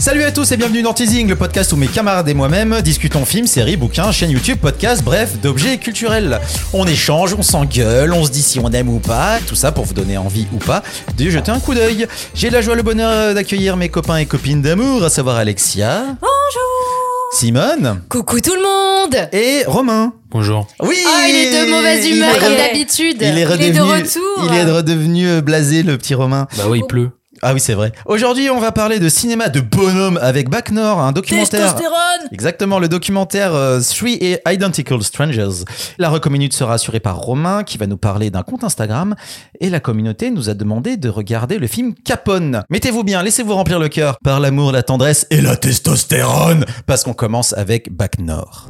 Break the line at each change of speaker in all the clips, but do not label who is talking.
Salut à tous et bienvenue dans Teasing, le podcast où mes camarades et moi-même discutons films, séries, bouquins, chaînes YouTube, podcasts, bref, d'objets culturels. On échange, on s'engueule, on se dit si on aime ou pas, tout ça pour vous donner envie ou pas de jeter un coup d'œil. J'ai la joie, le bonheur d'accueillir mes copains et copines d'amour, à savoir Alexia.
Bonjour
Simone.
Coucou tout le monde
Et Romain.
Bonjour.
Oui
Ah, il est de mauvaise
il
humeur
est
comme d'habitude
Il est redevenu,
de retour
il est redevenu euh, blasé, le petit Romain.
Bah oui, il pleut.
Ah oui, c'est vrai. Aujourd'hui, on va parler de cinéma de bonhomme avec Bac Nord, un documentaire.
Testostérone
Exactement, le documentaire euh, Three Identical Strangers. La recominute sera assurée par Romain qui va nous parler d'un compte Instagram et la communauté nous a demandé de regarder le film Capone. Mettez-vous bien, laissez-vous remplir le cœur par l'amour, la tendresse et la testostérone parce qu'on commence avec Bac Nord.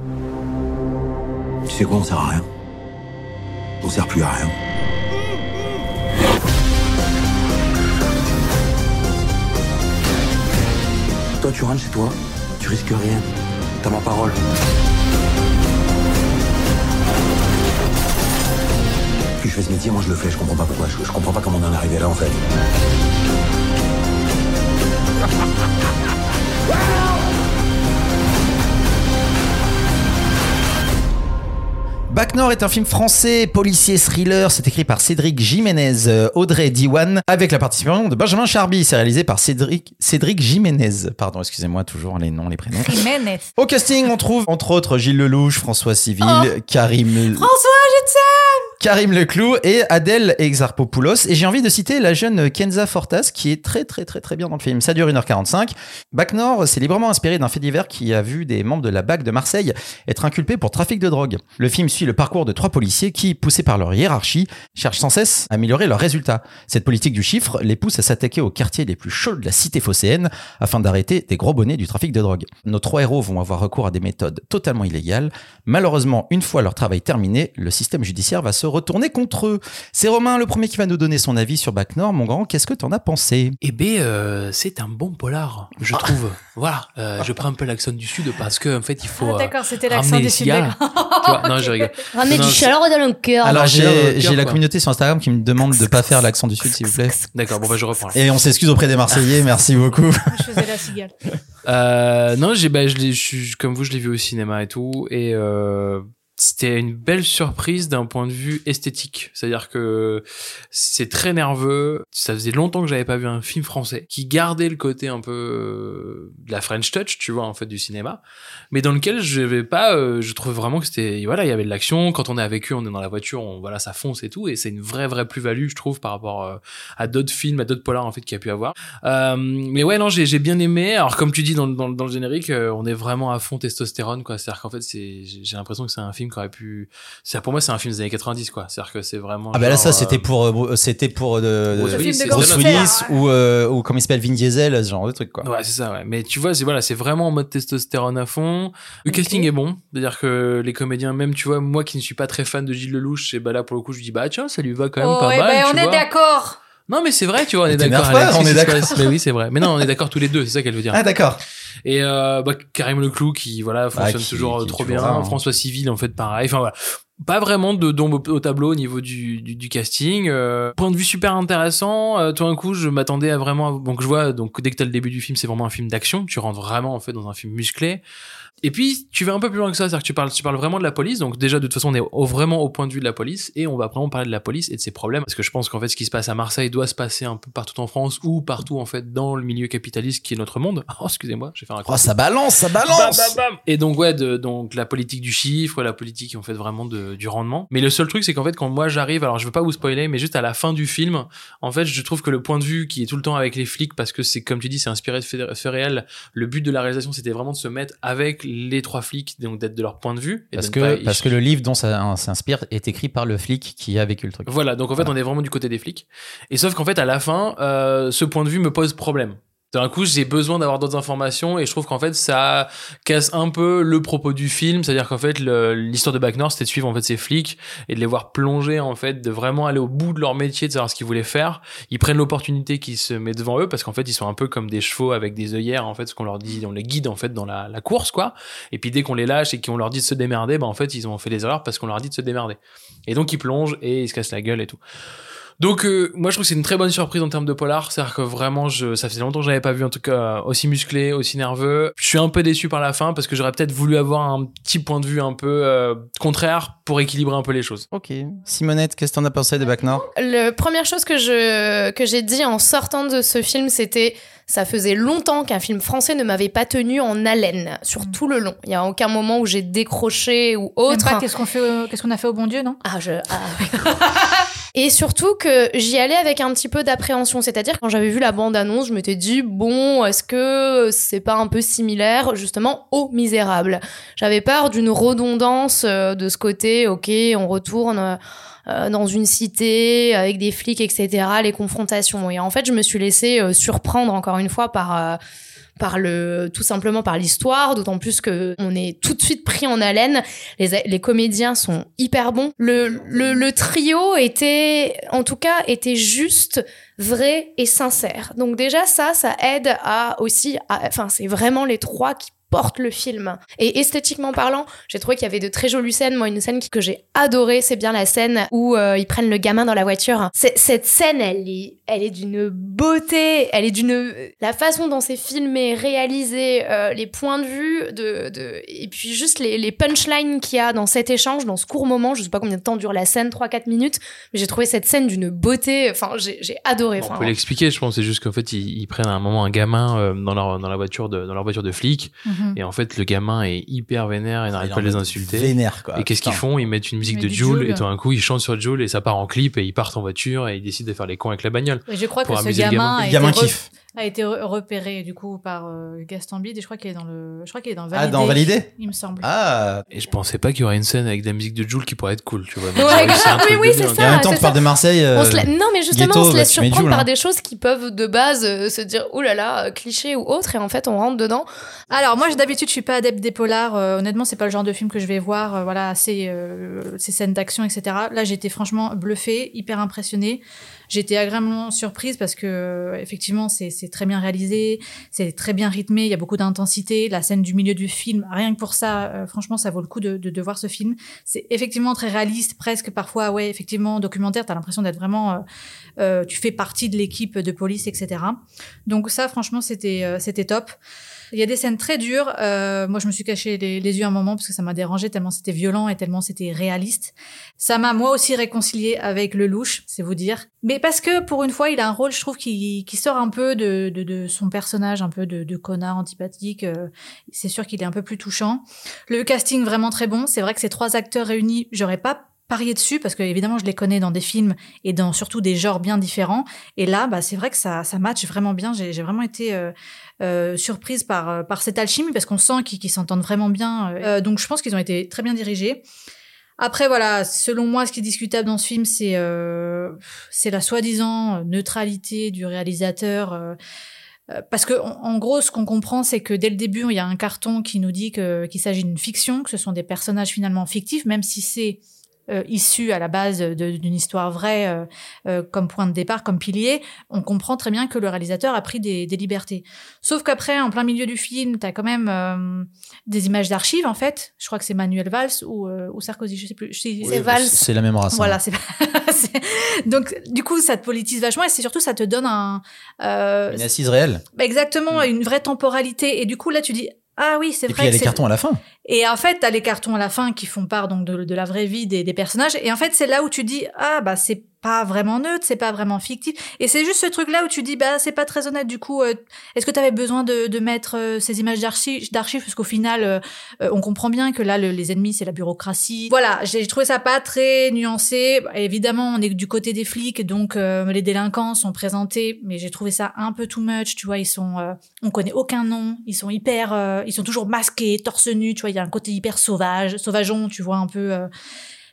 Tu sais quoi, on sert à rien. On sert plus à rien. Tu rentres chez toi, tu risques rien. T'as ma parole. Plus je fais ce métier, moi je le fais, je comprends pas pourquoi. Je, je comprends pas comment on en est arrivé là en fait.
Bac Nord est un film français, policier thriller. C'est écrit par Cédric Jiménez, euh, Audrey Diwan, avec la participation de Benjamin Charby. C'est réalisé par Cédric, Cédric Jiménez. Pardon, excusez-moi, toujours les noms, les prénoms.
Jiménez
Au casting, on trouve entre autres Gilles Lelouch, François Civil, Karim,
François, je te sais
Karim Leclou et Adèle Exarchopoulos. Et j'ai envie de citer la jeune Kenza Fortas qui est très très très très bien dans le film. Ça dure 1h45. Bac Nord s'est librement inspiré d'un fait divers qui a vu des membres de la BAC de Marseille être inculpés pour trafic de drogue. Le film suit le parcours de trois policiers qui, poussés par leur hiérarchie, cherchent sans cesse à améliorer leurs résultats. Cette politique du chiffre les pousse à s'attaquer aux quartiers les plus chauds de la cité phocéenne afin d'arrêter des gros bonnets du trafic de drogue. Nos trois héros vont avoir recours à des méthodes totalement illégales. Malheureusement, une fois leur travail terminé, le système judiciaire va se retourner contre eux. C'est Romain le premier qui va nous donner son avis sur Bac Nord. Mon grand, qu'est-ce que t'en as pensé?
Eh ben, euh, c'est un bon polar, je trouve. voilà, euh, je prends un peu l'accent du sud parce que en fait, il faut.
Ah,
euh,
D'accord, c'était
ramener
l'accent du sud.
non, je rigole.
Ramener
Non,
du chaleur dans le cœur.
Alors
j'ai
la communauté sur Instagram qui me demande de pas faire l'accent du sud s'il vous plaît.
D'accord, bon, bah, je reprends.
Et on s'excuse auprès des Marseillais, merci beaucoup.
Je faisais la cigale.
Euh, non, j'ai, bah, je l'ai, je comme vous, je l'ai vu au cinéma et tout, et euh, c'était une belle surprise d'un point de vue esthétique. C'est-à-dire que c'est très nerveux. Ça faisait longtemps que j'avais pas vu un film français qui gardait le côté un peu euh, de la French touch, tu vois, en fait, du cinéma, mais dans lequel je vais pas. euh, je trouve vraiment que c'était, voilà, il y avait de l'action. Quand on est avec eux, on est dans la voiture, on, voilà, ça fonce et tout, et c'est une vraie, vraie plus-value, je trouve, par rapport euh, à d'autres films, à d'autres polars en fait qu'il y a pu avoir. Euh, mais ouais, non, j'ai j'ai bien aimé. Alors, comme tu dis dans, dans, dans le générique, euh, on est vraiment à fond testostérone, quoi. C'est-à-dire qu'en fait, j'ai l'impression que c'est un film qui aurait pu. C'est pour moi, c'est un film des années 90, quoi. C'est-à-dire que c'est vraiment.
Ah bah là
genre,
ça
euh,
c'était pour euh, c'était pour euh,
Bruce
de-
Willis,
film de
Bruce Willis
ouais.
ou euh, ou comment il s'appelle Vin Diesel, ce genre de truc quoi.
Ouais, c'est ça, ouais. Mais tu vois, c'est voilà, c'est vraiment en mode testostérone à fond. Le casting est bon. C'est-à-dire que les comédiens, même, tu vois, moi qui ne suis pas très fan de Gilles Lelouch, et bah là, pour le coup, je dis, bah tiens, ça lui va quand même
Oh,
pas
eh
mal.
ben,
tu
on est d'accord.
Non, mais c'est vrai, tu vois, on est d'accord.
on est d'accord.
Mais oui, c'est vrai. Mais non, on est d'accord tous les deux, c'est ça qu'elle veut dire.
Ah d'accord.
Et euh, bah, Karim Leclou qui voilà fonctionne
qui-
toujours
qui
euh, trop bien.
hein.
François Civil en fait pareil. Enfin voilà, pas vraiment de dombe au, au tableau au niveau du, du, du casting. Euh, point de vue super intéressant. Euh, tout d'un coup, je m'attendais à vraiment donc je vois donc dès que t'as le début du film, c'est vraiment un film d'action. Tu rentres vraiment en fait dans un film musclé. Et puis tu vas un peu plus loin que ça, c'est-à-dire que tu parles, tu parles vraiment de la police. Donc déjà de toute façon on est au- vraiment au point de vue de la police et on va vraiment parler de la police et de ses problèmes parce que je pense qu'en fait ce qui se passe à Marseille doit se passer un peu partout en France ou partout en fait dans le milieu capitaliste qui est notre monde. Oh excusez-moi, j'ai fait un
Oh ça balance, ça balance.
Bam, bam, bam. Et donc ouais, de, donc la politique du chiffre, la politique en fait vraiment de, du rendement. Mais le seul truc c'est qu'en fait quand moi j'arrive, alors je veux pas vous spoiler, mais juste à la fin du film, en fait je trouve que le point de vue qui est tout le temps avec les flics, parce que c'est comme tu dis, c'est inspiré de faits réels. Le but de la réalisation c'était vraiment de se mettre avec les trois flics, donc d'être de leur point de vue. Et
Parce que
pas-
parce que le livre dont ça s'inspire est écrit par le flic qui a vécu le truc.
Voilà, donc en fait,
Voilà.
on est vraiment du côté des flics. Et sauf qu'en fait, à la fin, euh, ce point de vue me pose problème. D'un coup, j'ai besoin d'avoir d'autres informations et je trouve qu'en fait, ça casse un peu le propos du film. C'est-à-dire qu'en fait, l'histoire de Bac Nord, c'était de suivre en fait ces flics et de les voir plonger en fait, de vraiment aller au bout de leur métier, de savoir ce qu'ils voulaient faire. Ils prennent l'opportunité qui se met devant eux parce qu'en fait, ils sont un peu comme des chevaux avec des œillères. En fait, ce qu'on leur dit, on les guide en fait dans la, la course, quoi. Et puis dès qu'on les lâche et qu'on leur dit de se démerder, bah en fait, ils ont fait des erreurs parce qu'on leur a dit de se démerder. Et donc, ils plongent et ils se cassent la gueule et tout. Donc euh, moi je trouve que c'est une très bonne surprise en termes de polar, c'est-à-dire que vraiment je ça faisait longtemps que j'avais pas vu en tout cas aussi musclé, aussi nerveux. Je suis un peu déçu par la fin parce que j'aurais peut-être voulu avoir un petit point de vue un peu euh, contraire pour équilibrer un peu les choses.
Ok. Simonette, qu'est-ce que t'en as pensé de Bac Nord?
La première chose que je que j'ai dit en sortant de ce film, c'était ça faisait longtemps qu'un film français ne m'avait pas tenu en haleine sur
Mm.
tout le long. Il y a aucun moment où j'ai décroché ou
Même
autre.
pas qu'est-ce qu'on fait, qu'est-ce qu'on a fait au bon Dieu, non?
Ah, je. ah. Et surtout que j'y allais avec un petit peu d'appréhension. C'est-à-dire, quand j'avais vu la bande-annonce, je m'étais dit, bon, est-ce que c'est pas un peu similaire, justement, au Misérable? J'avais peur d'une redondance euh, de ce côté, ok, on retourne. euh, euh, dans une cité avec des flics, etc., les confrontations. Et en fait, je me suis laissée surprendre encore une fois par par le tout simplement par l'histoire, d'autant plus que on est tout de suite pris en haleine. Les, les comédiens sont hyper bons. Le, le, le trio était, en tout cas, était juste vrai et sincère. Donc déjà ça, ça aide à aussi, à- enfin c'est vraiment les trois qui portent le film. Et esthétiquement parlant, j'ai trouvé qu'il y avait de très jolies scènes. Moi, une scène que j'ai adorée, c'est bien la scène où euh, ils prennent le gamin dans la voiture. C'est- Cette scène, elle est, elle est d'une beauté, elle est d'une, la façon dont c'est filmé, réalisé, euh, les points de vue, de, de, et puis juste les, les punchlines qu'il y a dans cet échange, dans ce court moment. Je sais pas combien de temps dure la scène, 3-4 minutes, mais j'ai trouvé cette scène d'une beauté. Enfin, j'ai j'ai adoré.
On peut l'expliquer, je pense. C'est juste qu'en fait, ils, ils prennent à un moment un gamin euh, dans leur dans la voiture de dans leur voiture de flic,
Mhm.
et en fait, le gamin est hyper vénère et n'arrête pas de les insulter.
Vénère, quoi.
Et qu'est-ce qu'ils font? Ils mettent une musique de Joule et tout d'un coup ils chantent sur Joule et ça part en clip et ils partent en voiture et ils décident de faire les cons avec la bagnole.
Et je crois que ce
le
gamin,
gamin.
a, été a été re- repéré du coup par euh, Gaston Bide et je crois qu'il est dans le, je crois qu'il est dans
Ah,
Validé.
dans Validé
Il me semble.
Ah
Et je pensais pas qu'il y aurait une scène avec de la musique de Joule qui pourrait être cool, tu vois.
Ouais,
Donc,
oui, oui, c'est ça.
En même temps, tu parles de Marseille. euh,
la- Non, mais justement,
ghetto,
on se laisse surprendre par
hein.
des choses qui peuvent de base euh, se dire ouh là là, cliché ou autre, et en fait on rentre dedans.
Alors moi, d'habitude, je suis pas adepte des polars. Euh, honnêtement, c'est pas le genre de film que je vais voir. euh, voilà, assez euh, ces scènes d'action, etc. Là, j'étais franchement bluffée, hyper impressionnée. J'étais agréablement surprise parce que euh, effectivement, c'est très bien réalisé, c'est très bien rythmé. Il y a beaucoup d'intensité. La scène du milieu du film, rien que pour ça, euh, franchement, ça vaut le coup de, de, de voir ce film. C'est effectivement très réaliste, presque parfois, ouais, effectivement documentaire. T'as l'impression d'être vraiment, tu fais partie de l'équipe de police, etc. Donc ça, franchement, c'était c'était top. Il y a des scènes très dures. Euh, moi, je me suis caché les, les yeux un moment parce que ça m'a dérangé tellement c'était violent et tellement c'était réaliste. Ça m'a moi aussi réconcilié avec le louche, c'est vous dire. Mais parce que pour une fois, il a un rôle, je trouve, qui, qui sort un peu de, de, de son personnage, un peu de, de connard antipathique. Euh, c'est sûr qu'il est un peu plus touchant. Le casting vraiment très bon. C'est vrai que ces trois acteurs réunis, j'aurais pas parié dessus parce que évidemment je les connais dans des films et dans surtout des genres bien différents. Et là bah c'est vrai que ça ça match vraiment bien. J'ai vraiment été euh, euh, surprise par euh, par cette alchimie parce qu'on sent qu'ils s'entendent vraiment bien Euh, donc je pense qu'ils ont été très bien dirigés. Après voilà selon moi ce qui est discutable dans ce film c'est euh, c'est la soi-disant neutralité du réalisateur euh, euh, parce que en, gros, ce qu'on comprend, c'est que dès le début, il y a un carton qui nous dit qu'il s'agit d'une fiction, que ce sont des personnages finalement fictifs, même si c'est euh, issu à la base d'une histoire vraie euh, euh, comme point de départ, comme pilier, on comprend très bien que le réalisateur a pris des, des libertés. Sauf qu'après, en plein milieu du film, t'as quand même euh, des images d'archives, en fait. Je crois que c'est Manuel Valls ou, ou Sarkozy, je sais plus.
C'est Valls.
C'est la même race. hein.
voilà, c'est- donc du coup ça te politise vachement et c'est surtout ça te donne un
Une assise réelle.
bah, exactement une vraie temporalité et du coup là tu dis ah oui c'est
Et
vrai
puis il y a les cartons à la fin.
et en fait t'as les cartons à la fin qui font part donc de, de la vraie vie des, des personnages et en fait c'est là où tu dis ah bah c'est pas vraiment neutre c'est pas vraiment fictif. Et c'est juste ce truc là où tu dis bah c'est pas très honnête du coup euh, est-ce que tu avais besoin de, de mettre euh, ces images d'archives? Parce qu'au final euh, euh, on comprend bien que là le- les ennemis c'est la bureaucratie. Voilà j'ai trouvé ça pas très nuancé. Bah, évidemment on est du côté des flics donc euh, les délinquants sont présentés mais j'ai trouvé ça un peu too much tu vois ils sont euh, on connaît aucun nom ils sont hyper ils sont toujours masqués torse nu tu vois il y a un côté hyper sauvage sauvageon tu vois un peu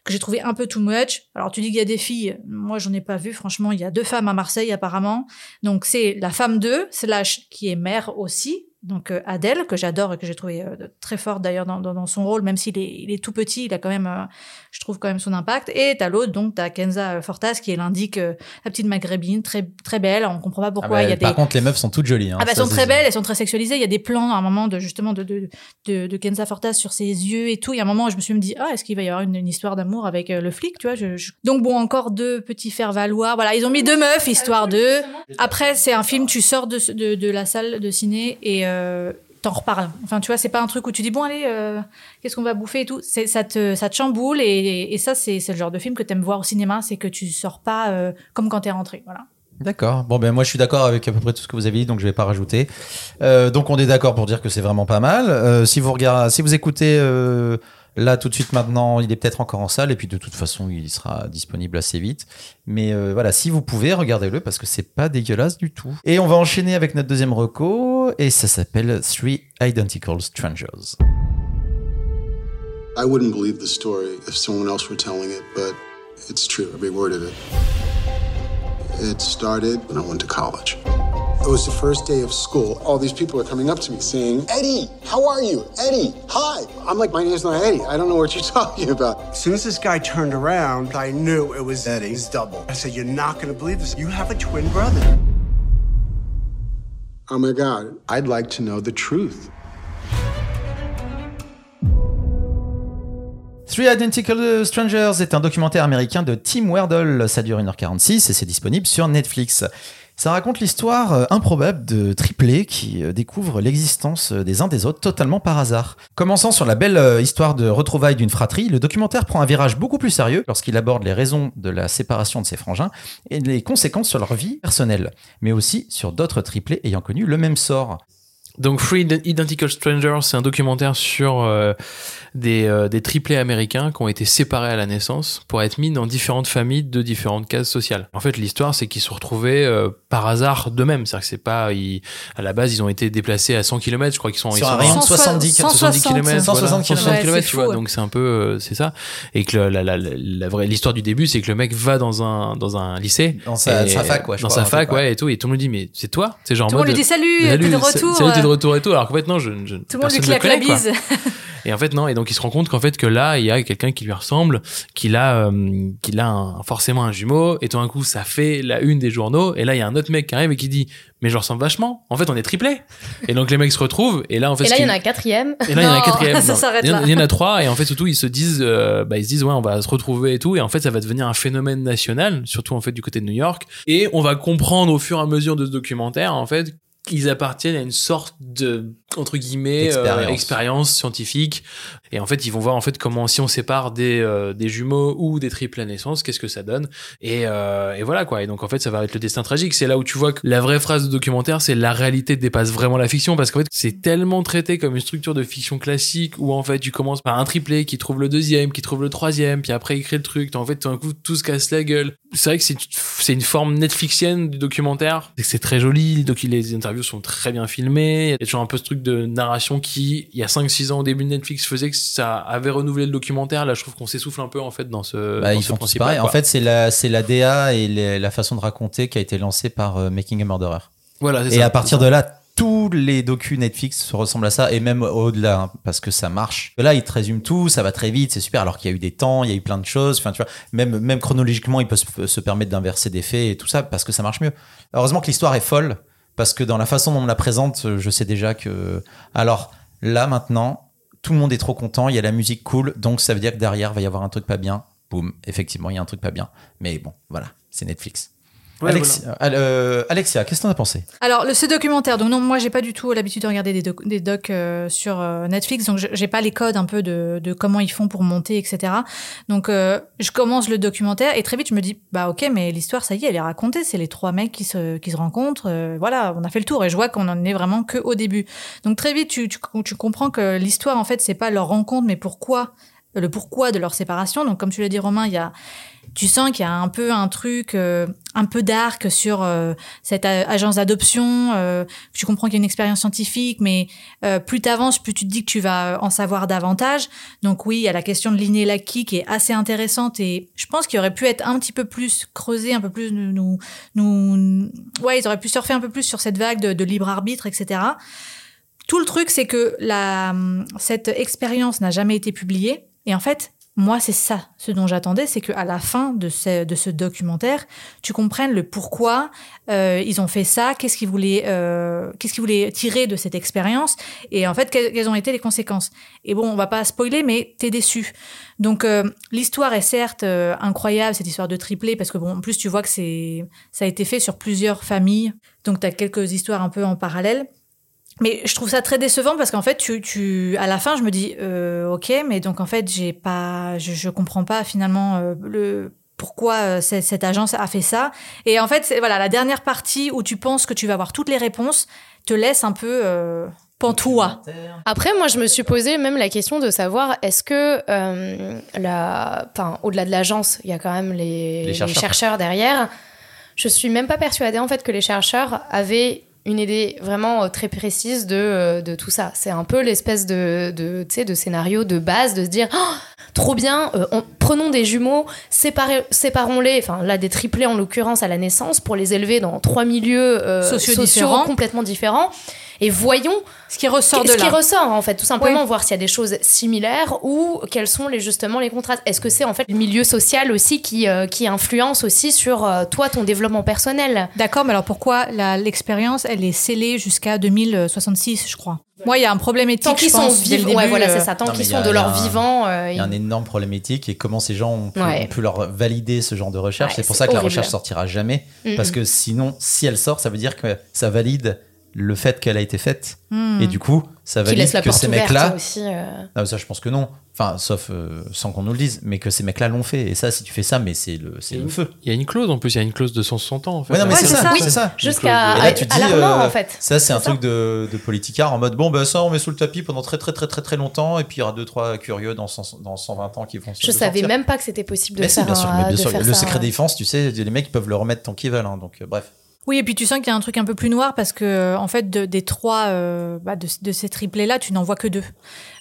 que j'ai trouvé un peu too much. Alors tu dis qu'il y a des filles, moi j'en ai pas vu, franchement, il y a deux femmes à Marseille apparemment. Donc c'est la femme d'eux, slash qui est mère aussi donc euh, Adèle, que j'adore et que j'ai trouvé euh, très forte d'ailleurs dans, dans, dans son rôle, même s'il est, il est tout petit, il a quand même, euh, je trouve quand même son impact. Et t'as l'autre, donc t'as Kenza Fortas, qui est l'indique, euh, la petite maghrébine, très très belle. On comprend pas
Ah
pourquoi.
bah,
il y a
par
des,
contre, les meufs sont toutes jolies. Hein,
ah bah,
Ça,
sont très belles, elles sont très sexualisées. Il y a des plans à un moment de justement de de, de, de Kenza Fortas sur ses yeux et tout. Il y a un moment où je me suis dit ah est-ce qu'il va y avoir une, une histoire d'amour avec euh, le flic, tu vois je, je- Donc bon encore deux petits faire valoir. Voilà ils ont mis deux meufs histoire de. Après c'est un film tu sors de, de de la salle de ciné et euh, t'en reparles. Enfin tu vois c'est pas un truc où tu dis bon allez euh, qu'est-ce qu'on va bouffer et tout. Ça te ça te chamboule et, ça c'est le genre de film que t'aimes voir au cinéma. C'est que tu sors pas euh, comme quand t'es rentré. Voilà.
D'accord. Bon, ben moi je suis d'accord avec à peu près tout ce que vous avez dit, donc je vais pas rajouter. Euh, donc on est d'accord pour dire que c'est vraiment pas mal. Euh, si vous regardez, si vous écoutez euh, là tout de suite maintenant, il est peut-être encore en salle et puis de toute façon il sera disponible assez vite. Mais euh, voilà, si vous pouvez, regardez-le parce que c'est pas dégueulasse du tout. Et on va enchaîner avec notre deuxième reco et ça s'appelle Three Identical Strangers.
I wouldn't believe the story if someone else were telling it, but it's true, every word of it. It started when I went to college. It was the first day of school. All these people are coming up to me saying, Eddie, how are you? Eddie, hi. I'm like, my name's not Eddie. I don't know what you're talking about.
As soon as this guy turned around, I knew it was Eddie, his double. I said, You're not gonna believe this. You have a twin brother.
Oh my God, I'd like to know the truth.
Three Identical Strangers est un documentaire américain de Tim Werdle. Ça dure 1h46 et c'est disponible sur Netflix. Ça raconte l'histoire euh, improbable de triplés qui euh, découvrent l'existence euh, des uns des autres totalement par hasard. Commençant sur la belle histoire de retrouvailles d'une fratrie, le documentaire prend un virage beaucoup plus sérieux lorsqu'il aborde les raisons de la séparation de ses frangins et les conséquences sur leur vie personnelle, mais aussi sur d'autres triplés ayant connu le même sort.
Donc Free Identical Strangers, c'est un documentaire sur euh, des, euh, des triplés américains qui ont été séparés à la naissance pour être mis dans différentes familles de différentes cases sociales. En fait, l'histoire, c'est qu'ils se retrouvés euh, par hasard d'eux-mêmes. C'est-à-dire que c'est pas, ils, à la base, ils ont été déplacés à 100 km, je crois qu'ils sont, ils sont
un rayon de
160,
70
70 km,
160 kilomètres.
Ouais,
km,
c'est
tu
fou,
vois.
ouais.
Donc c'est un peu, euh, c'est ça. Et que la, la, la, l'histoire du début, c'est que le mec va dans un, dans un lycée.
Dans sa,
et-
sa fac, ouais. je
Dans
crois,
sa fac, ouais, et tout. Et tout le monde dit, mais c'est toi? C'est genre en
Tout le monde lui dit salut,
Salut,
t'es de retour.
Salut, t'es de retour et tout. Alors qu'en fait, non, je, je,
Tout le monde lui claque la bise.
Et en fait, non. Et donc, il se rend compte qu'en fait, que là, il y a quelqu'un qui lui ressemble, qu'il a, euh, qu'il a un- forcément un jumeau. Et tout d'un coup, ça fait la une des journaux. Et là, il y a un autre mec qui arrive et qui dit, mais je ressemble vachement. En fait, on est triplé. Et donc, les mecs se retrouvent. Et là, en fait,
Et là, il y en a un quatrième.
et là, il y en a un quatrième.
ça s'arrête là.
il y en a trois. Et en fait, surtout, ils se disent, euh, bah, ils se disent, ouais, on va se retrouver et tout. Et en fait, ça va devenir un phénomène national, surtout en fait du côté de New York. Et on va comprendre au fur et à mesure de ce documentaire, en fait, qu'ils appartiennent à une sorte de entre guillemets euh,
Expérience.
expérience scientifique. Et en fait ils vont voir en fait comment si on sépare des euh, des jumeaux ou des triples à naissance qu'est-ce que ça donne. Et, euh, et voilà quoi. Et donc en fait ça va être le destin tragique. C'est là où tu vois que la vraie phrase de documentaire c'est la réalité dépasse vraiment la fiction. Parce qu'en fait c'est tellement traité comme une structure de fiction classique où en fait tu commences par un triplé qui trouve le deuxième qui trouve le troisième puis après il crée le truc. En fait tout d'un coup tout se casse la gueule c'est vrai que c'est une forme netflixienne du documentaire c'est très joli donc les interviews sont très bien filmées il y a toujours un peu ce truc de narration qui il y a 5-6 ans au début de Netflix faisait que ça avait renouvelé le documentaire là je trouve qu'on s'essouffle un peu en fait dans ce
Bah,
dans
ils
ce
font pareil. En fait, c'est la, c'est la DA et les- la façon de raconter qui a été lancée par euh, Making a Murderer.
voilà c'est
Et
ça.
à partir de là, tous les docus Netflix se ressemblent à ça, et même au-delà, hein, parce que ça marche. Là, ils te résument tout, ça va très vite, c'est super, alors qu'il y a eu des temps, il y a eu plein de choses. Même, chronologiquement, ils peuvent se, permettre d'inverser des faits et tout ça, parce que ça marche mieux. Heureusement que l'histoire est folle, parce que dans la façon dont on la présente, je sais déjà que. Alors, là, maintenant, tout le monde est trop content, il y a la musique cool, donc ça veut dire que derrière, va y avoir un truc pas bien. Boum, effectivement, il y a un truc pas bien. Mais bon, voilà, c'est Netflix.
Ouais,
Alex- euh, Alexia, qu'est-ce que t'en as pensé?
Alors, le, ce documentaire, donc non, moi, j'ai pas du tout l'habitude de regarder des, doc, des docs euh, sur euh, Netflix, donc je- j'ai pas les codes un peu de, de comment ils font pour monter, etc. Donc, euh, je commence le documentaire et très vite, je me dis, bah ok, mais l'histoire, ça y est, elle est racontée. C'est les trois mecs qui se, qui se rencontrent. euh, voilà, on a fait le tour et je vois qu'on en est vraiment que au début. Donc, très vite, tu, tu, tu comprends que l'histoire, en fait, c'est pas leur rencontre, mais pourquoi, le pourquoi de leur séparation. Donc, comme tu l'as dit, Romain, il y a tu sens qu'il y a un peu un truc euh, un peu dark sur euh, cette agence d'adoption. euh, tu comprends qu'il y a une expérience scientifique, mais euh, plus t'avances, plus tu te dis que tu vas en savoir davantage. Donc oui, il y a la question de l'inné qui est assez intéressante et je pense qu'il aurait pu être un petit peu plus creusé, un peu plus nous, nous, nous ouais, ils auraient pu surfer un peu plus sur cette vague de, de libre arbitre, etc. Tout le truc, c'est que la, cette expérience n'a jamais été publiée. Et en fait, moi, c'est ça, ce dont j'attendais, c'est qu'à la fin de ce, de ce documentaire, tu comprennes le pourquoi euh, ils ont fait ça, qu'est-ce qu'ils voulaient, euh, qu'est-ce qu'ils voulaient tirer de cette expérience, et en fait, quelles, ont été les conséquences. Et bon, on va pas spoiler, mais t'es déçu. Donc, euh, l'histoire est certes euh, incroyable, cette histoire de triplé, parce que bon, en plus, tu vois que c'est, ça a été fait sur plusieurs familles, donc t'as quelques histoires un peu en parallèle. Mais je trouve ça très décevant parce qu'en fait, tu, tu, à la fin, je me dis, euh, ok, mais donc en fait, j'ai pas, je, je comprends pas finalement euh, le pourquoi euh, cette, cette agence a fait ça. Et en fait, c'est- voilà, la dernière partie où tu penses que tu vas avoir toutes les réponses te laisse un peu euh, pantois.
Après, moi, je me suis posé même la question de savoir est-ce que, euh, la, enfin, au-delà de l'agence, il y a quand même les,
Les
les
chercheurs.
chercheurs. derrière. Je suis même pas persuadée en fait que les chercheurs avaient une idée vraiment euh, très précise de, euh, de tout ça. C'est un peu l'espèce de, de, de scénario de base de se dire Oh, trop bien, euh, on- prenons des jumeaux, séparons-les, enfin là des triplés en l'occurrence à la naissance pour les élever dans trois milieux euh,
Sociaux
sociaux,
différents.
complètement différents et voyons
Ce qui ressort de
ce qui
là.
ressort en fait tout simplement
Oui.
voir s'il y a des choses similaires ou quels sont les justement les contrastes est-ce que c'est en fait le milieu social aussi qui euh, qui influence aussi sur euh, toi ton développement personnel?
D'accord, mais alors pourquoi l'expérience, elle est scellée jusqu'à 2066, je crois? Moi, il y a un problème éthique.
tant qu'ils sont vivants ouais voilà
euh,
c'est ça tant qu'ils sont
a-
de leur vivant euh,
Il y a un énorme problématique et comment ces gens ont pu,
Ouais.
ont pu leur valider ce genre de recherche.
Ouais,
c'est pour ça que la recherche sortira jamais.
Mm,
Parce que sinon, si elle sort, ça veut dire que ça valide le fait qu'elle a été faite.
hmm.
Et du coup, ça valide
laisse la
que ces mecs-là.
euh.
Non, ça, je pense que non. Enfin, sauf euh, sans qu'on nous le dise, mais que ces mecs-là l'ont fait. Et ça, si tu fais ça, mais c'est le, c'est le feu.
Il y a une clause en plus, il y a une clause de 160 ans en fait.
Ouais, non, mais
Ouais,
c'est
c'est
ça,
ça.
c'est ça.
jusqu'à
Et là, tu te dis,
alarmant
euh,
en fait
Ça, c'est un
ça.
truc de, de politicard en mode bon, bah ça, on met sous le tapis pendant très, très, très, très, très longtemps. Et puis, il y aura deux, trois curieux dans, 100 dans 120 ans qui vont se
je savais
sortir.
même pas que c'était possible de
Mais
faire
bien sûr,
un-
mais bien sûr. Le secret défense, tu sais, les mecs ils peuvent le remettre tant qu'ils veulent. hein, donc, euh, bref.
Oui, et puis tu sens qu'il y a un truc un peu plus noir parce que, euh, en fait, de- des trois, euh, bah, de, ces triplés-là, tu n'en vois que deux.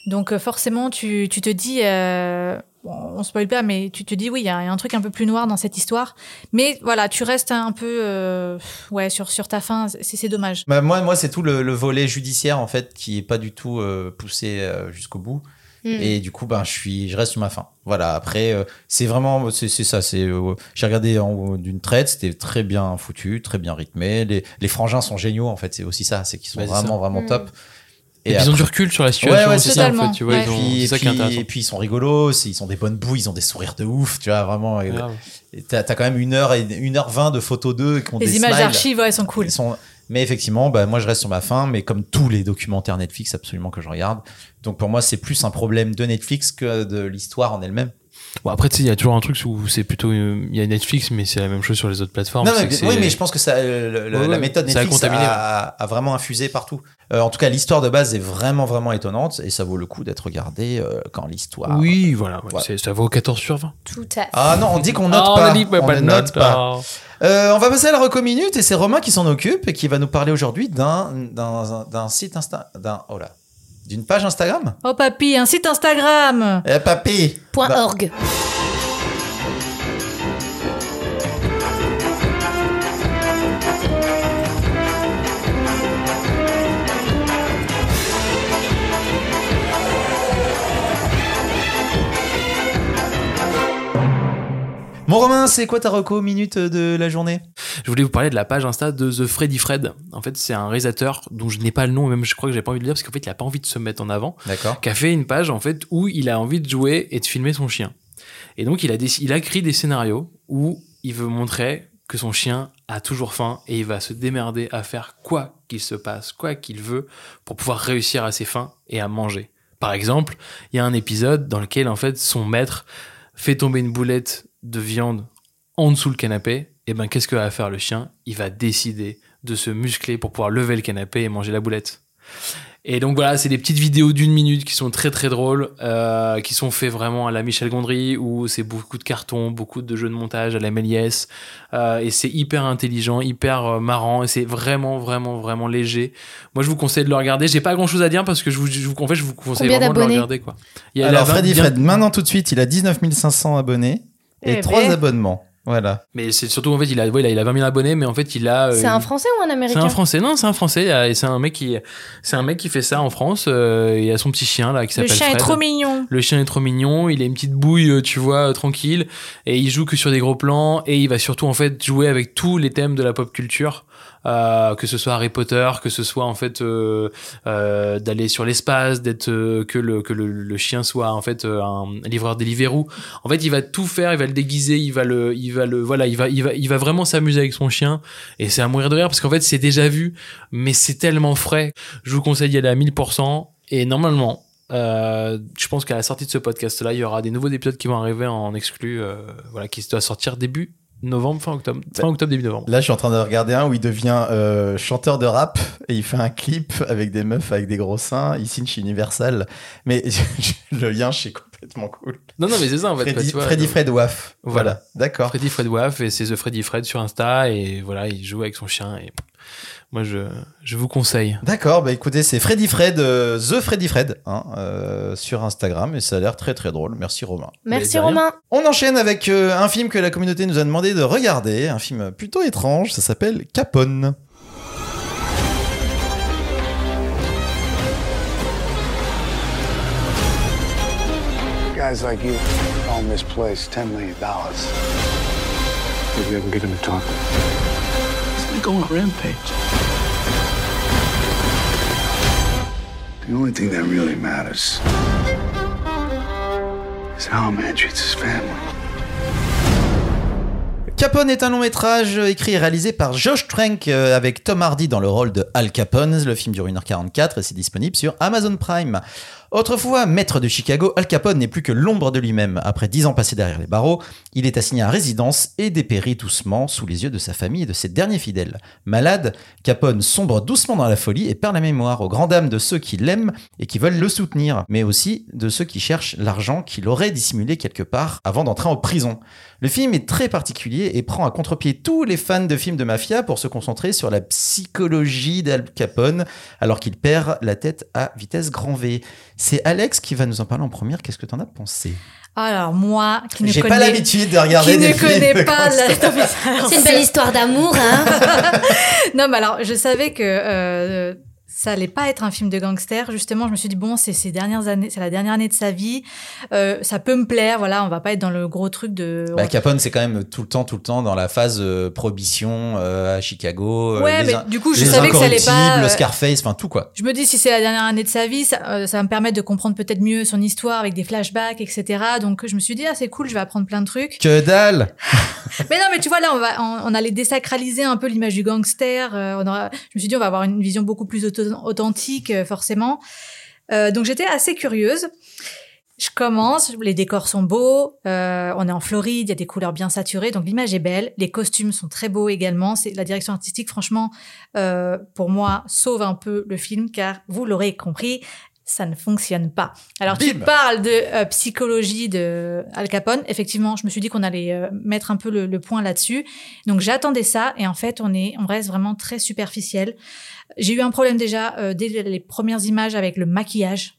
Donc, euh, forcément, tu, tu te dis, euh, on spoil pas, mais tu te dis, oui, il y a un truc un peu plus noir dans cette histoire. Mais voilà, tu restes un peu, ouais, sur, sur ta fin. C'est dommage.
Bah, moi, moi c'est tout le, le volet judiciaire en fait qui est pas du tout poussé jusqu'au bout.
Mm.
Et du coup, ben, je suis, je reste sur ma fin. Voilà. Après, euh, c'est vraiment, c'est c'est ça. C'est, euh, j'ai regardé en haut d'une traite, c'était très bien foutu, très bien rythmé. Les, les frangins sont géniaux en fait. C'est aussi ça, c'est qu'ils sont
Ouais,
vraiment, vraiment
Mm.
top.
Et, puis ils ont du recul sur la situation
Ouais, ouais,
aussi,
c'est ça.
en fait, tu vois,
Ouais.
ils ont-
puis,
ça qui est
puis-
intéressant.
et puis ils sont rigolos, ils sont des bonnes bouilles, ils ont des sourires de ouf, tu vois, vraiment. Et T'as as quand même une heure et une heure vingt de photos d'eux qui ont
Les
des
images d'archives, ouais, sont cool.
Ils sont- Mais effectivement, bah, moi je reste sur ma fin, mais comme tous les documentaires Netflix, absolument que je regarde. Donc pour moi, c'est plus un problème de Netflix que de l'histoire en elle-même.
Bon, après, tu sais, il y a toujours un truc où c'est plutôt. euh, Il y a Netflix, mais c'est la même chose sur les autres plateformes.
Non, mais,
que
oui, mais je pense que ça, le- le-
Ouais,
la méthode
ça a
Netflix a,
contaminé, ouais.
a vraiment infusé partout. Euh, en tout cas, l'histoire de base est vraiment, vraiment étonnante et ça vaut le coup d'être regardé euh, quand l'histoire.
Oui, voilà. ouais,
Ouais.
c'est- Ça vaut 14 sur 20.
tout à fait
Ah non, on dit qu'on note
Ah, on
pas.
a dit
on ne
note,
note pas.
ah.
Euh, on va passer à la reco minute et c'est Romain qui s'en occupe et qui va nous parler aujourd'hui d'un d'un d'un site Insta d'un oh là d'une page Instagram.
Oh, papy, un site Instagram
Eh papy.
Point
Bah,
org
Mon Romain, c'est quoi ta reco minute de la journée?
Je voulais vous parler de la page Insta de The Freddy Fred. En fait, c'est un réalisateur dont je n'ai pas le nom, même je crois que j'ai pas envie de le dire parce qu'en fait, il a pas envie de se mettre en avant.
D'accord.
Qui a fait une page, en fait, où il a envie de jouer et de filmer son chien. Et donc, il a, il a écrit des scénarios où il veut montrer que son chien a toujours faim et il va se démerder à faire quoi qu'il se passe, quoi qu'il veut pour pouvoir réussir à ses fins et à manger. Par exemple, il y a un épisode dans lequel, en fait, son maître fait tomber une boulette de viande en dessous le canapé. Et ben, qu'est-ce que va faire le chien? Il va décider de se muscler pour pouvoir lever le canapé et manger la boulette. Et donc voilà, c'est des petites vidéos d'une minute qui sont très très drôles, euh, qui sont faits vraiment à la Michel Gondry, où c'est beaucoup de cartons, beaucoup de jeux de montage à la Méliès, euh, et c'est hyper intelligent, hyper euh, marrant, et c'est vraiment vraiment vraiment léger. Moi, je vous conseille de le regarder. J'ai pas grand chose à dire parce que je vous, je vous, en fait, je vous conseille
Combien
vraiment de le regarder quoi. Il y a
Alors Freddy
bien-
Fred, maintenant tout de suite, il a 19 500 abonnés et
Eh
3
ben.
abonnements. Voilà.
Mais c'est surtout en fait, il a, ouais, il a, il a 20 000 abonnés, mais en fait, il a. euh,
C'est un Français ou un
C'est
Américain
un Français, non, c'est un Français. Et c'est un mec qui, c'est un mec qui fait ça en France. euh, il a son petit chien là qui
Le
s'appelle
chien est trop mignon.
Le chien est trop mignon, il a une petite bouille, euh, tu vois, euh, tranquille, et il joue que sur des gros plans, et il va surtout en fait jouer avec tous les thèmes de la pop culture, euh, que ce soit Harry Potter, que ce soit en fait euh, euh, d'aller sur l'espace, d'être euh, que le que le, le chien soit en fait euh, un livreur Deliveroo. En fait, il va tout faire, il va le déguiser, il va le, il voilà, il va vraiment s'amuser avec son chien, et c'est à mourir de rire parce qu'en fait c'est déjà vu, mais c'est tellement frais. Je vous conseille d'y aller à 1000%, et normalement. Euh, je pense qu'à la sortie de ce podcast-là, il y aura des nouveaux épisodes qui vont arriver en exclu, euh, voilà, qui doit sortir début novembre, fin octobre, fin octobre, début novembre.
Là, je suis en train de regarder un où il devient euh, chanteur de rap et il fait un clip avec des meufs avec des gros seins. Il signe chez Universal. Mais le lien, c'est complètement cool.
Non, non, mais c'est ça en fait.
Freddy,
vois,
Freddy Fred Waf. Voilà.
Voilà.
D'accord.
Freddy Fred Waf et c'est The Freddy Fred sur Insta et voilà, il joue avec son chien et moi je, je vous conseille.
D'accord, bah écoutez, c'est Freddy Fred, euh, The Freddy Fred, hein, euh, sur Instagram, et ça a l'air très très drôle. Merci Romain.
Merci. Romain.
On enchaîne avec euh, un film que la communauté nous a demandé de regarder, un film plutôt étrange, ça s'appelle Capone.
Guys like you own this place $10 million. Maybe I can get him to talk. He's gonna go on a rampage. The only thing that really matters is how a man treats his family.
Capone est un long métrage écrit et réalisé par Josh Trank euh, avec Tom Hardy dans le rôle de Al Capone. Le film dure 1h44 et c'est disponible sur Amazon Prime. Autrefois maître de Chicago, Al Capone n'est plus que l'ombre de lui-même. Après dix ans passés derrière les barreaux, il est assigné à résidence et dépérit doucement sous les yeux de sa famille et de ses derniers fidèles. Malade, Capone sombre doucement dans la folie et perd la mémoire aux grandes dames de ceux qui l'aiment et qui veulent le soutenir, mais aussi de ceux qui cherchent l'argent qu'il aurait dissimulé quelque part avant d'entrer en prison. Le film est très particulier et prend à contre-pied tous les fans de films de mafia pour se concentrer sur la psychologie d'Al Capone alors qu'il perd la tête à vitesse grand V. C'est Alex qui va nous en parler en première. Qu'est-ce que t'en as pensé?
Alors moi, qui ne
J'ai
connais
pas l'habitude de regarder
qui
des
ne
films
connais pas la...
C'est une belle histoire d'amour, hein.
non, mais alors, je savais que euh, ça allait pas être un film de gangster. Justement, je me suis dit bon, c'est ces dernières années, c'est la dernière année de sa vie. Euh, ça peut me plaire. Voilà, on va pas être dans le gros truc de.
Bah, Capone, c'est quand même tout le temps, tout le temps dans la phase euh, prohibition euh, à Chicago. euh,
ouais, mais du coup, je savais que ça allait pas. Euh,
Scarface, enfin tout quoi.
Je me dis si c'est la dernière année de sa vie, ça, ça va me permettre de comprendre peut-être mieux son histoire avec des flashbacks, etc. Donc je me suis dit ah c'est cool, je vais apprendre plein de trucs.
Que dalle
Mais non, mais tu vois là, on va, on, on allait désacraliser un peu l'image du gangster. on aura, je me suis dit on va avoir une vision beaucoup plus authentique euh, forcément. Euh, donc j'étais assez curieuse. Je commence, les décors sont beaux, euh, on est en Floride, il y a des couleurs bien saturées, donc l'image est belle, les costumes sont très beaux également. C'est la direction artistique, franchement, pour moi, sauve un peu le film, car vous l'aurez compris, ça ne fonctionne pas. Alors tu parles de euh, psychologie de Al Capone. Effectivement, je me suis dit qu'on allait euh, mettre un peu le, le point là-dessus. Donc j'attendais ça, et en fait, on est, on reste vraiment très superficiel. J'ai eu un problème déjà euh, dès les premières images avec le maquillage.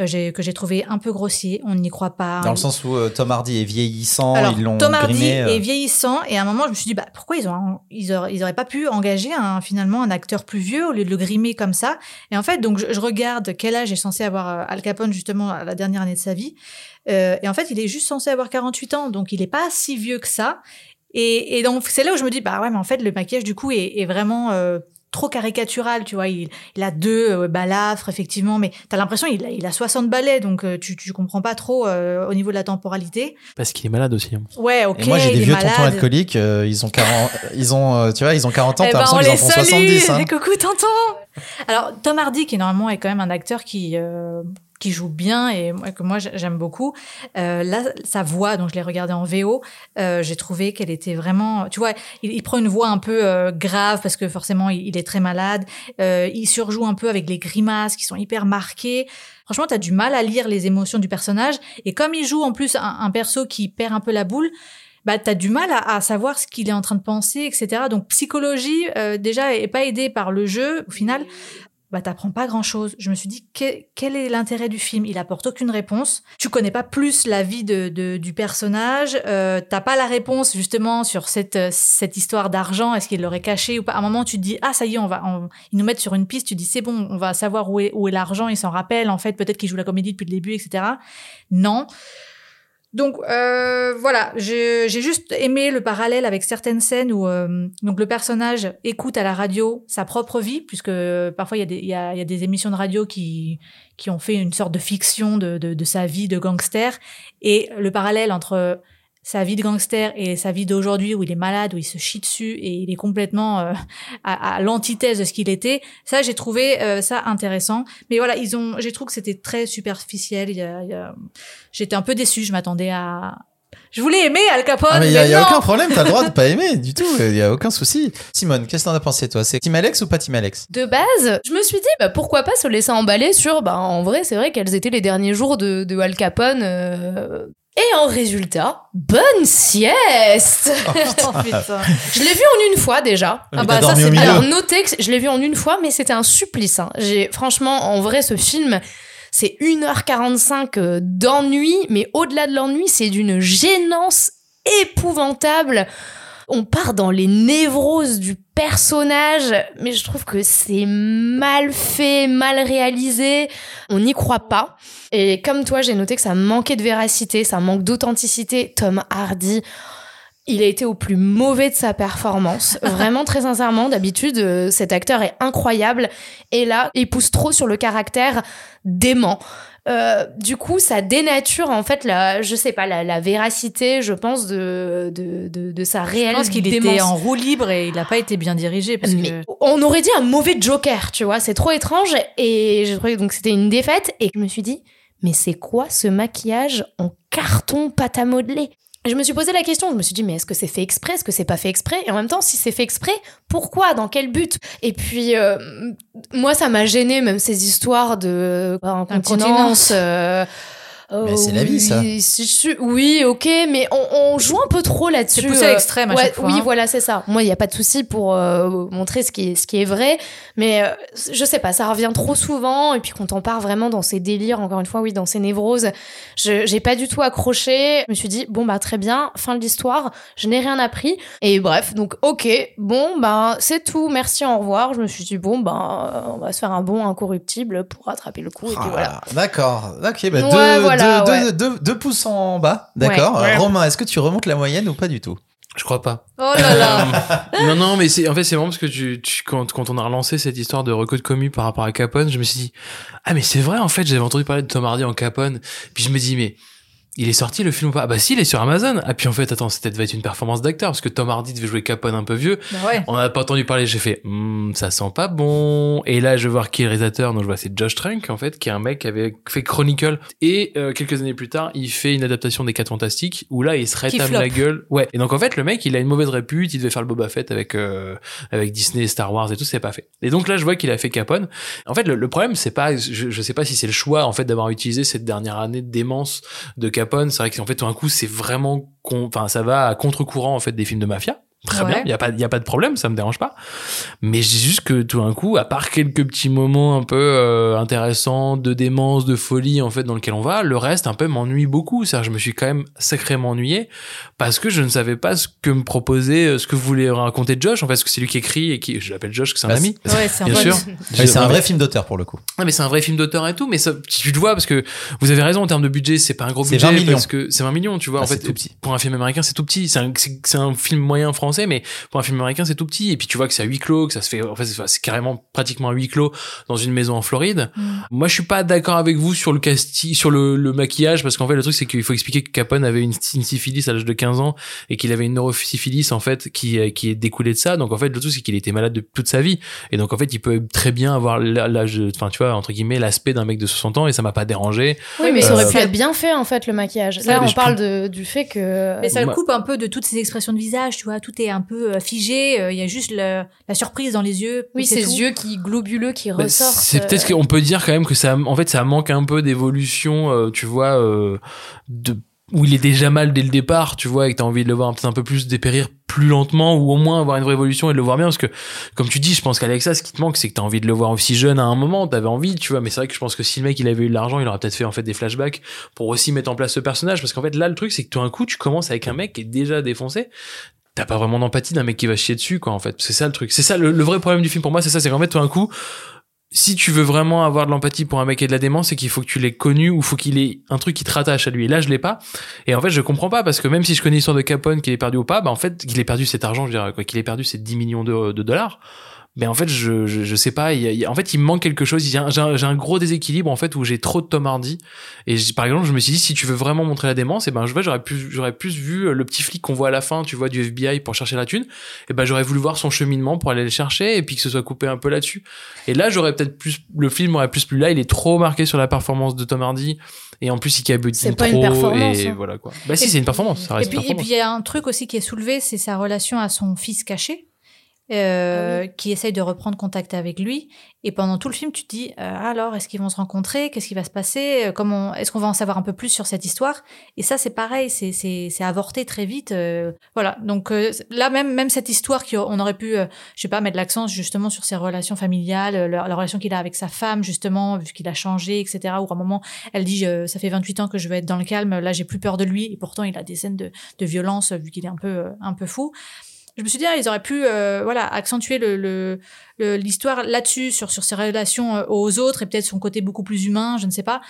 Euh, que j'ai trouvé un peu grossier, on n'y croit pas.
Dans le sens où euh, Tom Hardy est vieillissant,
Alors,
ils l'ont
Tom Hardy
grimé. euh,
est vieillissant et à un moment je me suis dit bah pourquoi ils ont ils auraient, ils auraient pas pu engager un, finalement un acteur plus vieux au lieu de le grimer comme ça? Et en fait donc je, je regarde quel âge est censé avoir Al Capone justement à la dernière année de sa vie Euh, et en fait il est juste censé avoir 48 ans donc il est pas si vieux que ça et, et donc c'est là où je me dis bah ouais mais en fait le maquillage du coup est, est vraiment trop caricatural, tu vois. Il, il a deux euh, balafres, effectivement, mais t'as l'impression il a, il a 60 balais, donc euh, tu, tu comprends pas trop euh, au niveau de la temporalité.
Parce qu'il est malade aussi. hein.
Ouais, ok.
Et moi, j'ai des vieux tontons alcooliques, euh, ils ont 40, ils ont, euh, tu vois, ils ont 40 ans,
Eh
t'as
ben,
l'impression
on
qu'ils en
les
font
salue,
70, hein.
les coucou tonton. Alors Tom Hardy, qui normalement est quand même un acteur qui euh, qui joue bien et que moi j'aime beaucoup. Euh, là, sa voix, donc je l'ai regardée en VO, euh, j'ai trouvé qu'elle était vraiment, tu vois, il, prend une voix un peu euh, grave parce que forcément il, est très malade. Euh, il surjoue un peu avec les grimaces qui sont hyper marquées. Franchement, t'as du mal à lire les émotions du personnage et comme il joue en plus un, perso qui perd un peu la boule. Bah, t'as du mal à, à savoir ce qu'il est en train de penser, etc. Donc, psychologie, euh, déjà, est pas aidée par le jeu, au final. Bah t'apprends pas grand chose. Je me suis dit que- quel est l'intérêt du film? Il apporte aucune réponse. Tu connais pas plus la vie de, du personnage. Euh, T'as pas la réponse justement sur cette euh, cette histoire d'argent. Est-ce qu'il l'aurait caché ou pas? À un moment, tu te dis ah ça y est, on va ils nous mettent sur une piste. Tu dis c'est bon, on va savoir où est où est l'argent. Il s'en rappelle en fait. Peut-être qu'il joue la comédie depuis le début, etc. Non. Donc euh, voilà, j'ai juste aimé le parallèle avec certaines scènes où euh, donc le personnage écoute à la radio sa propre vie, puisque parfois il y, a des, il, y a, il y a des émissions de radio qui qui ont fait une sorte de fiction de, de, de sa vie de gangster, et le parallèle entre sa vie de gangster et sa vie d'aujourd'hui où il est malade, où il se chie dessus et il est complètement euh, à, à l'antithèse de ce qu'il était. Ça, j'ai trouvé euh, ça intéressant. Mais voilà, ils ont, j'ai trouvé que c'était très superficiel. Il y a, il y a- J'étais un peu déçue. Je m'attendais à. Je voulais aimer Al Capone.
Ah, mais il y a, aucun problème, t'as le droit de pas aimer du tout, il y a aucun souci. Simone, qu'est-ce que t'en as pensé toi? C'est Team Alex ou pas Team Alex?
De base, je me suis dit, bah, pourquoi pas se laisser emballer sur, bah, en vrai, c'est vrai quels étaient les derniers jours de, de Al Capone. euh, Et en résultat, bonne sieste
Oh, putain.
Je l'ai vu en une fois déjà.
Ah bah, ça,
dormi au
c'est.
Alors notez que je l'ai vu en une fois, mais c'était un supplice. hein. J'ai franchement, en vrai, ce film, c'est 1h45 euh, d'ennui, mais au-delà de l'ennui, c'est d'une gênance épouvantable. On part dans les névroses du personnage, mais je trouve que c'est mal fait, mal réalisé. On n'y croit pas. Et comme toi, j'ai noté que ça manquait de véracité, ça manque d'authenticité. Tom Hardy, il a été au plus mauvais de sa performance. Vraiment, très sincèrement, d'habitude, euh, cet acteur est incroyable. Et là, il pousse trop sur le caractère dément. Euh, du coup, ça dénature en fait la, je sais pas, la, la véracité, je pense, de, de, de, de sa
Je
réelle
pense qu'il était en roue libre et il n'a pas été bien dirigé parce
Mais
que.
on aurait dit un mauvais Joker, tu vois, c'est trop étrange. Et je trouvais donc c'était une défaite. Et je me suis dit, mais c'est quoi ce maquillage en carton pâte à modeler? Je me suis posé la question, je me suis dit, mais est-ce que c'est fait exprès, est-ce que c'est pas fait exprès? Et en même temps, si c'est fait exprès, pourquoi? Dans quel but? Et puis, euh, moi, ça m'a gêné, même ces histoires de euh, incontinence. euh,
Mais c'est la vie, ça.
oui, si je suis- Oui, ok, mais on, on joue un peu trop là-dessus.
C'est poussé à
euh,
l'extrême à
ouais,
chaque fois.
Oui,
hein.
voilà, c'est ça. Moi, il n'y a pas de souci pour euh, montrer ce qui, est, ce qui est vrai, mais euh, je sais pas, ça revient trop souvent. Et puis quand on part vraiment dans ces délires, encore une fois, oui, dans ces névroses, je j'ai pas du tout accroché. Je me suis dit, bon, bah très bien, fin de l'histoire, je n'ai rien appris. Et bref, donc ok, bon, bah c'est tout, merci, au revoir. Je me suis dit, bon, bah on va se faire un bon incorruptible pour rattraper le coup. Et puis voilà.
Ah, D'accord, ok, bah
Ouais,
deux,
voilà,
deux-
ouais.
deux- deux- deux pouces en bas, d'accord.
Ouais.
Euh, Romain, est-ce que tu remontes la moyenne ou pas du tout?
Je crois pas.
Oh là là.
non, non, mais c'est en fait c'est marrant parce que tu, tu- quand, quand on a relancé cette histoire de reco de commu par rapport à Capone, je me suis dit ah mais c'est vrai en fait j'avais entendu parler de Tom Hardy en Capone, puis je me dis mais il est sorti le film ou pas? Ah bah si il est sur Amazon. Ah puis en fait attends c'était devait être une performance d'acteur parce que Tom Hardy devait jouer Capone un peu vieux.
Bah ouais.
On n'a pas entendu parler. J'ai fait Hmm, ça sent pas bon. Et là je vais voir qui est le réalisateur. Donc je vois c'est Josh Trank en fait qui est un mec qui avait fait Chronicle et euh, quelques années plus tard il fait une adaptation des 4 Fantastiques où là il se rétame la gueule. Ouais. Et donc en fait le mec il a une mauvaise répute. Il devait faire le Boba Fett avec euh, avec Disney, Star Wars et tout. C'est pas fait. Et donc là je vois qu'il a fait Capone. En fait le, le problème c'est pas je, je sais pas si c'est le choix en fait d'avoir utilisé cette dernière année de démence de Capone. C'est vrai qu'en fait tout d'un coup c'est vraiment enfin ça va à contre-courant en fait des films de mafia. Très
Ouais.
bien, il y a pas il y a pas de problème, ça me dérange pas. Mais j'ai juste que tout d'un coup, à part quelques petits moments un peu euh, intéressants de démence, de folie en fait dans lequel on va, le reste un peu m'ennuie beaucoup. C'est-à-dire, je me suis quand même sacrément ennuyé parce que je ne savais pas ce que me proposait, euh, ce que voulait raconter Josh. En fait, parce que c'est lui qui écrit et qui, je l'appelle Josh, que c'est un
Bah,
ami.
Ouais, c'est un
Bien
bon-
sûr.
Oui, C'est un vrai film d'auteur pour le coup.
Ah, mais c'est un vrai film d'auteur et tout, mais ça, tu le vois parce que vous avez raison en termes de budget, c'est pas un gros
C'est
budget
20 millions.
parce que c'est 20 millions, tu vois.
Ah,
en fait,
c'est tout petit.
pour un film américain, c'est tout petit. C'est un, c'est c'est un film moyen français, mais pour un film américain, c'est tout petit. Et puis tu vois que c'est à huis clos, que ça se fait, en fait, c'est carrément pratiquement à huis clos dans une maison en Floride.
Mm.
Moi, je suis pas d'accord avec vous sur le casting, sur le, le maquillage, parce qu'en fait, le truc, c'est qu'il faut expliquer que Capone avait une, une syphilis à l'âge de 15 ans et qu'il avait une neurosyphilis, en fait, qui, euh, qui est découlée de ça. Donc, en fait, le truc, c'est qu'il était malade de toute sa vie. Et donc, en fait, il peut très bien avoir l'âge, de- enfin, tu vois, entre guillemets, l'aspect d'un mec de 60 ans et ça m'a pas dérangé.
Oui, mais ça
Euh,
aurait pu être bien fait en fait le maquillage. Là, on parle de, du fait que.
Mais ça le coupe un peu de toutes ces expressions de visage, tu vois. Tout est un peu euh, figé. euh, Il y a juste le- la surprise dans les yeux.
Oui, ces
tout.
yeux qui globuleux qui
Bah,
ressortent.
C'est peut-être
euh,
qu'on peut dire quand même que ça, en fait, ça manque un peu d'évolution, tu vois, de où il est déjà mal dès le départ, tu vois, et que t'as envie de le voir peut-être un peu plus dépérir plus lentement ou au moins avoir une révolution et de le voir bien parce que comme tu dis je pense qu'Alexa ce qui te manque c'est que t'as envie de le voir aussi jeune à un moment t'avais envie tu vois mais c'est vrai que je pense que si le mec il avait eu de l'argent il aurait peut-être fait en fait des flashbacks pour aussi mettre en place ce personnage parce qu'en fait là le truc c'est que tout d'un coup tu commences avec un mec qui est déjà défoncé t'as pas vraiment d'empathie d'un mec qui va chier dessus quoi en fait c'est ça le truc c'est ça le, le vrai problème du film pour moi c'est ça c'est qu'en fait tout d'un coup si tu veux vraiment avoir de l'empathie pour un mec et de la démence, c'est qu'il faut que tu l'aies connu ou faut qu'il ait un truc qui te rattache à lui. Et là, je l'ai pas. Et en fait, je comprends pas parce que même si je connais l'histoire de Capone qu'il est perdu ou pas, bah en fait, qu'il ait perdu cet argent, je dirais quoi, qu'il ait perdu ces 10 millions de dollars. Mais en fait, je, je, je sais pas. Il y a- en fait, il me manque quelque chose. J'ai un, un gros déséquilibre en fait où j'ai trop de Tom Hardy. Et par exemple, je me suis dit si tu veux vraiment montrer la démence, et ben je vois j'aurais plus j'aurais plus vu le petit flic qu'on voit à la fin, tu vois, du FBI pour chercher la thune. Et ben j'aurais voulu voir son cheminement pour aller le chercher et puis que ce soit coupé un peu là-dessus. Et là, j'aurais peut-être plus le film aurait plus plu là. Il est trop marqué sur la performance de Tom Hardy et en plus il cabotine trop
pas une performance,
et
hein.
voilà quoi. Bah si, c'est une performance. Ça reste
et puis il y a un truc aussi qui est soulevé, c'est sa relation à son fils caché, euh, qui essaye de reprendre contact avec lui. Et pendant tout le film, tu te dis euh, alors, est-ce qu'ils vont se rencontrer? Qu'est-ce qui va se passer? Euh, Comment Est-ce qu'on va en savoir un peu plus sur cette histoire? Et ça, c'est pareil, c'est c'est c'est avorté très vite. euh, voilà. Donc là, même même cette histoire qui on aurait pu, je sais pas, mettre l'accent justement sur ses relations familiales, la, la relation qu'il a avec sa femme justement, vu qu'il a changé, etc. Ou à un moment, elle dit ça fait 28 ans que je veux être dans le calme. Là, j'ai plus peur de lui. Et pourtant, il a des scènes de de violence vu qu'il est un peu un peu fou. Je me suis dit ah, ils auraient pu euh, voilà accentuer le le- le- l'histoire là-dessus sur sur ses relations euh, aux autres et peut-être son côté beaucoup plus humain, je ne sais pas.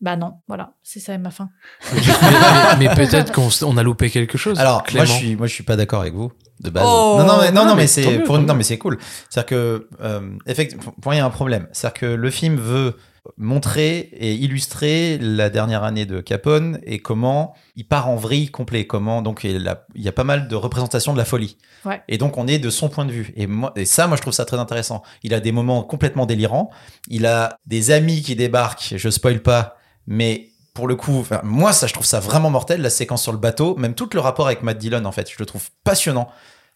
Bah non, voilà, c'est ça ma fin.
mais, mais- mais peut-être qu'on on a loupé quelque chose.
Alors, moi je suis, moi je suis pas d'accord avec vous de base.
Oh.
non, non, mais, non,
Non,
non, mais
mais
c'est pour- non, mais c'est cool. C'est-à-dire que, euh, effectivement, pour moi, il y a un problème. C'est-à-dire que le film veut montrer et illustrer la dernière année de Capone et comment il part en vrille complet. Comment, donc, il, a- il y a pas mal de représentations de la folie.
Ouais.
Et donc, on est de son point de vue. Et, moi, et ça, moi, je trouve ça très intéressant. Il a des moments complètement délirants. Il a des amis qui débarquent. Je spoil pas, mais pour le coup, enfin, moi, ça, je trouve ça vraiment mortel, la séquence sur le bateau, même tout le rapport avec Matt Dillon, en fait, je le trouve passionnant.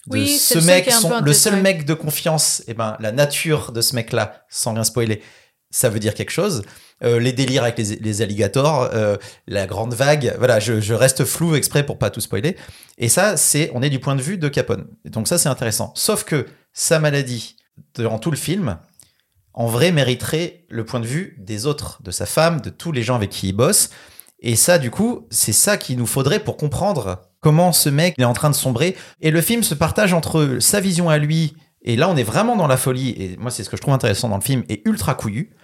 De
Oui, c'est
ce
le seul
mec, son- le seul mec de confiance, et ben, la nature de ce mec-là, sans rien spoiler, ça veut dire quelque chose. Euh, les délires avec les, les alligators, euh, la grande vague, voilà, je, je reste flou exprès pour pas tout spoiler. Et ça, c'est, on est du point de vue de Capone. Donc ça, c'est intéressant. Sauf que sa maladie, durant tout le film, en vrai, mériterait le point de vue des autres, de sa femme, de tous les gens avec qui il bosse. Et ça, du coup, c'est ça qu'il nous faudrait pour comprendre comment ce mec est en train de sombrer. Et le film se partage entre sa vision à lui, et là on est vraiment dans la folie, et moi c'est ce que je trouve intéressant dans le film, et ultra couillu,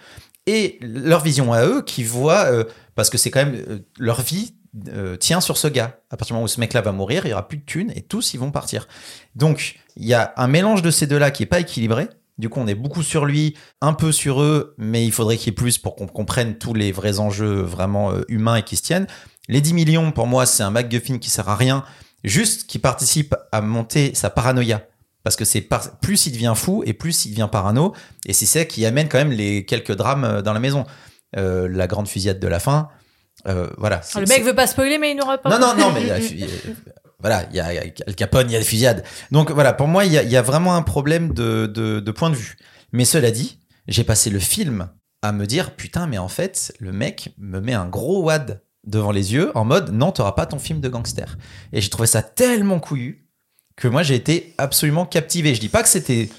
et leur vision à eux qui voient, euh, parce que c'est quand même euh, leur vie euh, tient sur ce gars. À partir du moment où ce mec-là va mourir, il y aura plus de thunes, et tous ils vont partir. Donc il y a un mélange de ces deux-là qui est pas équilibré. Du coup, on est beaucoup sur lui, un peu sur eux, mais il faudrait qu'il y ait plus pour qu'on comprenne tous les vrais enjeux vraiment euh, humains et qui se tiennent. Les 10 millions, pour moi, c'est un MacGuffin qui sert à rien, juste qui participe à monter sa paranoïa. Parce que c'est par- plus il devient fou et plus il devient parano, et c'est ça qui amène quand même les quelques drames euh, dans la maison. Euh, la grande fusillade de la fin, euh, voilà. c'est-
Le mec veut pas spoiler, mais il n'aura pas.
non, non, non, mais voilà, il y a, Al Capone, il y a des fusillades. Donc voilà, pour moi, il y a, il y a vraiment un problème de, de, de point de vue. Mais cela dit, j'ai passé le film à me dire, putain, mais en fait, le mec me met un gros wad devant les yeux en mode, non, t'auras pas ton film de gangster. Et j'ai trouvé ça tellement couillu que moi, j'ai été absolument captivé. Je dis pas que c'était,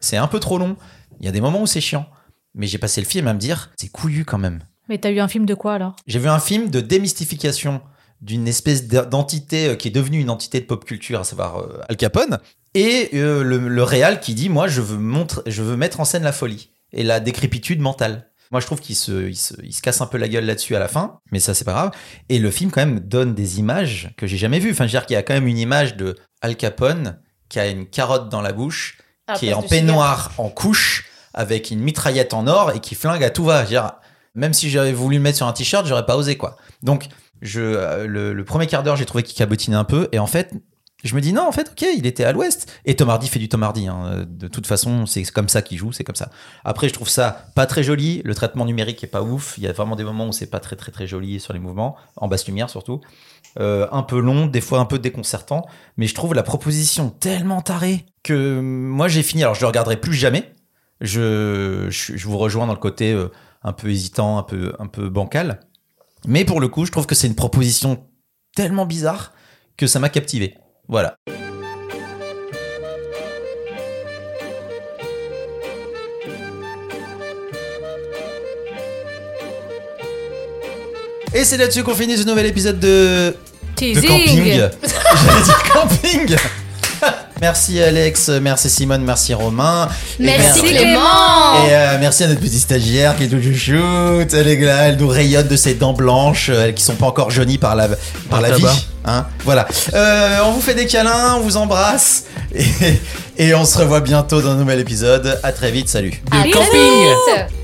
c'est un peu trop long. Il y a des moments où c'est chiant. Mais j'ai passé le film à me dire, c'est couillu quand même.
Mais t'as eu un film de quoi alors?
J'ai vu un film de démystification d'une espèce d'e- d'entité euh, qui est devenue une entité de pop culture, à savoir euh, Al Capone, et euh, le, le réal qui dit moi je veux montre, je veux mettre en scène la folie et la décrépitude mentale. Moi je trouve qu'il se, il se, il se casse un peu la gueule là-dessus à la fin, mais ça c'est pas grave. Et le film quand même donne des images que j'ai jamais vues. Enfin je veux dire qu'il y a quand même une image de Al Capone qui a une carotte dans la bouche,
la
qui est en peignoir, en couche, avec une mitraillette en or et qui flingue à tout va. Je veux dire, même si j'avais voulu le mettre sur un t-shirt, j'aurais pas osé quoi. Donc je, euh, le, premier quart d'heure, j'ai trouvé qu'il cabotinait un peu et en fait, je me dis non, en fait, ok, il était à l'ouest. Et Tom Hardy fait du Tom Hardy. hein. De toute façon, c'est comme ça qu'il joue, c'est comme ça. Après, je trouve ça pas très joli. Le traitement numérique est pas ouf. Il y a vraiment des moments où c'est pas très très très joli sur les mouvements, en basse lumière surtout. Euh, un peu long, des fois un peu déconcertant. Mais je trouve la proposition tellement tarée que moi j'ai fini. Alors je le regarderai plus jamais. Je, je, vous rejoins dans le côté euh, un peu hésitant, un peu, un peu bancal. Mais pour le coup, je trouve que c'est une proposition tellement bizarre que ça m'a captivé. Voilà. Et c'est là-dessus qu'on finit ce nouvel épisode de, de
Teasing.
camping. J'allais dire camping. Merci Alex, merci Simone, merci Romain. Et
Merci
mer-
Clément.
Et euh, merci à notre petite stagiaire qui est tout chouchoute. Elle est là, elle nous rayonne de ses dents blanches, euh, qui sont pas encore jaunies par la, par
Par
la
le
vie. Hein voilà. Euh, on vous fait des câlins, on vous embrasse. Et, et on se revoit bientôt dans un nouvel épisode. À très vite, salut.
De camping
vite.